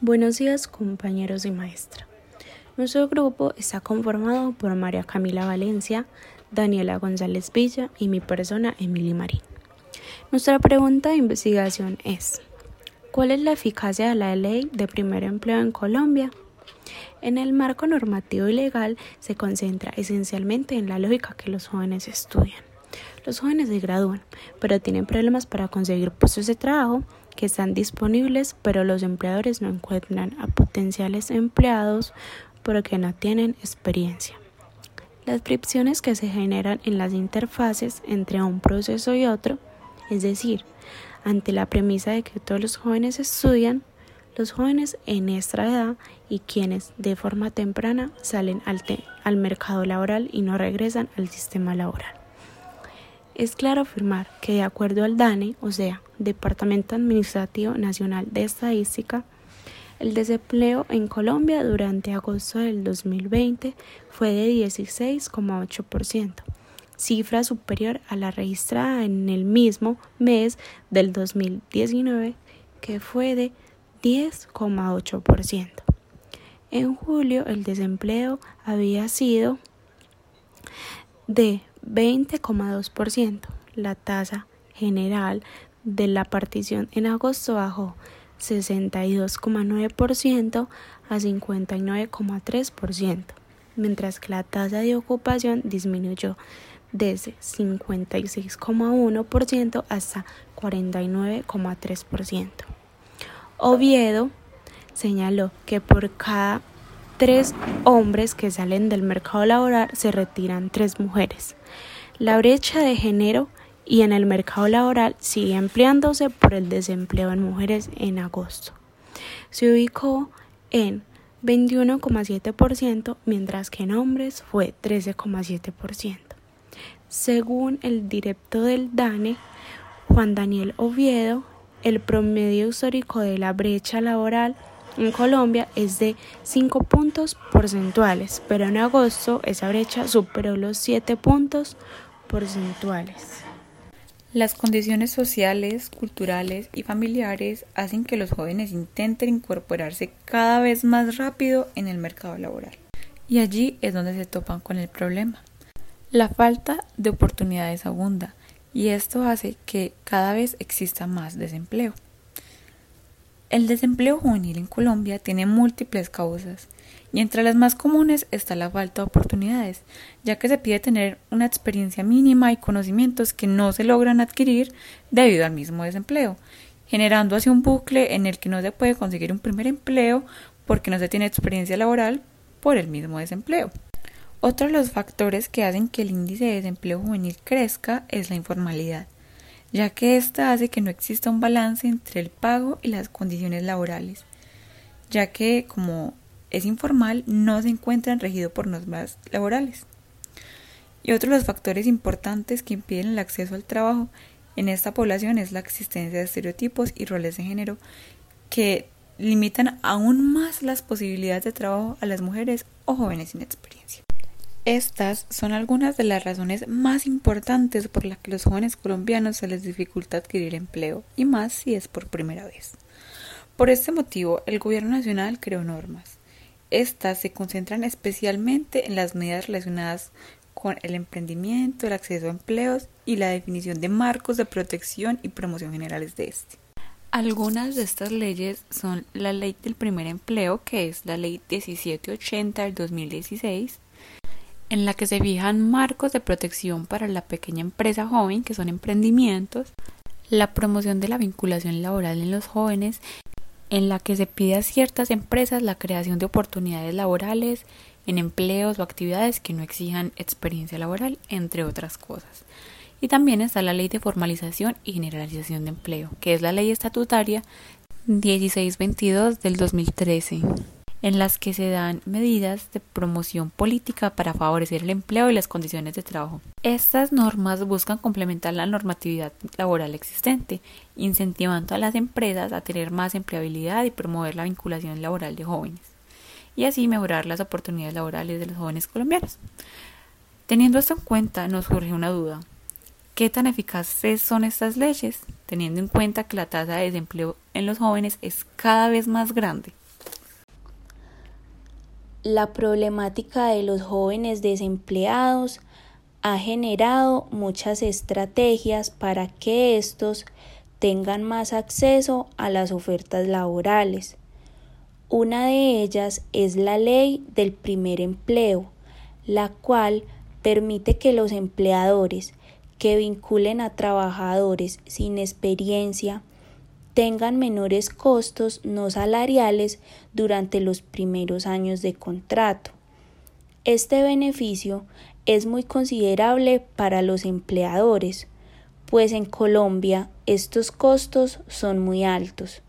Buenos días compañeros y maestra. Nuestro grupo está conformado por María Camila Valencia, Daniela González Villa y mi persona Emily Marín. Nuestra pregunta de investigación es ¿Cuál es la eficacia de la ley de primer empleo en Colombia? En el marco normativo y legal se concentra esencialmente en la lógica que los jóvenes estudian. Los jóvenes se gradúan, pero tienen problemas para conseguir puestos de trabajo que están disponibles, pero los empleadores no encuentran a potenciales empleados porque no tienen experiencia. Las fricciones que se generan en las interfaces entre un proceso y otro, es decir, ante la premisa de que todos los jóvenes estudian, los jóvenes en esta edad y quienes de forma temprana salen al, al mercado laboral y no regresan al sistema laboral. Es claro afirmar que de acuerdo al DANE, o sea, Departamento Administrativo Nacional de Estadística, el desempleo en Colombia durante agosto del 2020 fue de 16,8%, cifra superior a la registrada en el mismo mes del 2019, que fue de 10,8%. En julio el desempleo había sido de 20,2%. La tasa general de la partición en agosto bajó 62,9% a 59,3%, mientras que la tasa de ocupación disminuyó desde 56,1% hasta 49,3%. Oviedo señaló que por cada tres hombres que salen del mercado laboral se retiran tres mujeres. La brecha de género y en el mercado laboral sigue empleándose por el desempleo en mujeres en agosto. Se ubicó en 21,7%, mientras que en hombres fue 13,7%. Según el director del DANE, Juan Daniel Oviedo, el promedio histórico de la brecha laboral en Colombia es de 5 puntos porcentuales, pero en agosto esa brecha superó los 7 puntos porcentuales. Las condiciones sociales, culturales y familiares hacen que los jóvenes intenten incorporarse cada vez más rápido en el mercado laboral. Y allí es donde se topan con el problema. La falta de oportunidades abunda y esto hace que cada vez exista más desempleo. El desempleo juvenil en Colombia tiene múltiples causas y entre las más comunes está la falta de oportunidades, ya que se pide tener una experiencia mínima y conocimientos que no se logran adquirir debido al mismo desempleo, generando así un bucle en el que no se puede conseguir un primer empleo porque no se tiene experiencia laboral por el mismo desempleo. Otro de los factores que hacen que el índice de desempleo juvenil crezca es la informalidad ya que ésta hace que no exista un balance entre el pago y las condiciones laborales, ya que como es informal no se encuentran regido por normas laborales. Y otro de los factores importantes que impiden el acceso al trabajo en esta población es la existencia de estereotipos y roles de género que limitan aún más las posibilidades de trabajo a las mujeres o jóvenes sin experiencia. Estas son algunas de las razones más importantes por las que los jóvenes colombianos se les dificulta adquirir empleo, y más si es por primera vez. Por este motivo, el Gobierno Nacional creó normas. Estas se concentran especialmente en las medidas relacionadas con el emprendimiento, el acceso a empleos y la definición de marcos de protección y promoción generales de este. Algunas de estas leyes son la Ley del Primer Empleo, que es la Ley 1780 del 2016, en la que se fijan marcos de protección para la pequeña empresa joven, que son emprendimientos, la promoción de la vinculación laboral en los jóvenes, en la que se pide a ciertas empresas la creación de oportunidades laborales en empleos o actividades que no exijan experiencia laboral, entre otras cosas. Y también está la Ley de Formalización y Generalización de Empleo, que es la Ley Estatutaria 1622 del 2013 en las que se dan medidas de promoción política para favorecer el empleo y las condiciones de trabajo. Estas normas buscan complementar la normatividad laboral existente, incentivando a las empresas a tener más empleabilidad y promover la vinculación laboral de jóvenes, y así mejorar las oportunidades laborales de los jóvenes colombianos. Teniendo esto en cuenta, nos surge una duda. ¿Qué tan eficaces son estas leyes, teniendo en cuenta que la tasa de desempleo en los jóvenes es cada vez más grande? La problemática de los jóvenes desempleados ha generado muchas estrategias para que estos tengan más acceso a las ofertas laborales. Una de ellas es la ley del primer empleo, la cual permite que los empleadores que vinculen a trabajadores sin experiencia tengan menores costos no salariales durante los primeros años de contrato. Este beneficio es muy considerable para los empleadores, pues en Colombia estos costos son muy altos.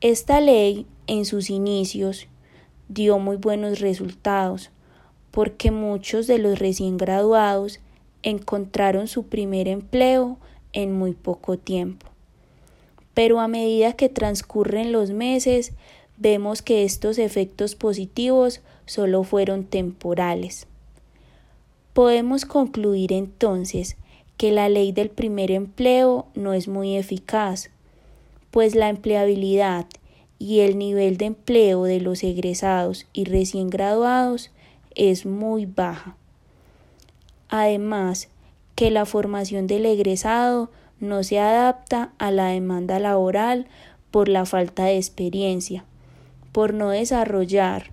Esta ley en sus inicios dio muy buenos resultados, porque muchos de los recién graduados encontraron su primer empleo en muy poco tiempo pero a medida que transcurren los meses vemos que estos efectos positivos solo fueron temporales. Podemos concluir entonces que la ley del primer empleo no es muy eficaz, pues la empleabilidad y el nivel de empleo de los egresados y recién graduados es muy baja. Además, que la formación del egresado no se adapta a la demanda laboral por la falta de experiencia, por no desarrollar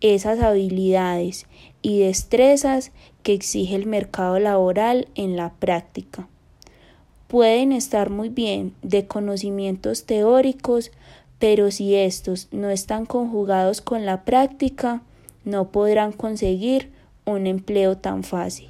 esas habilidades y destrezas que exige el mercado laboral en la práctica. Pueden estar muy bien de conocimientos teóricos, pero si estos no están conjugados con la práctica, no podrán conseguir un empleo tan fácil.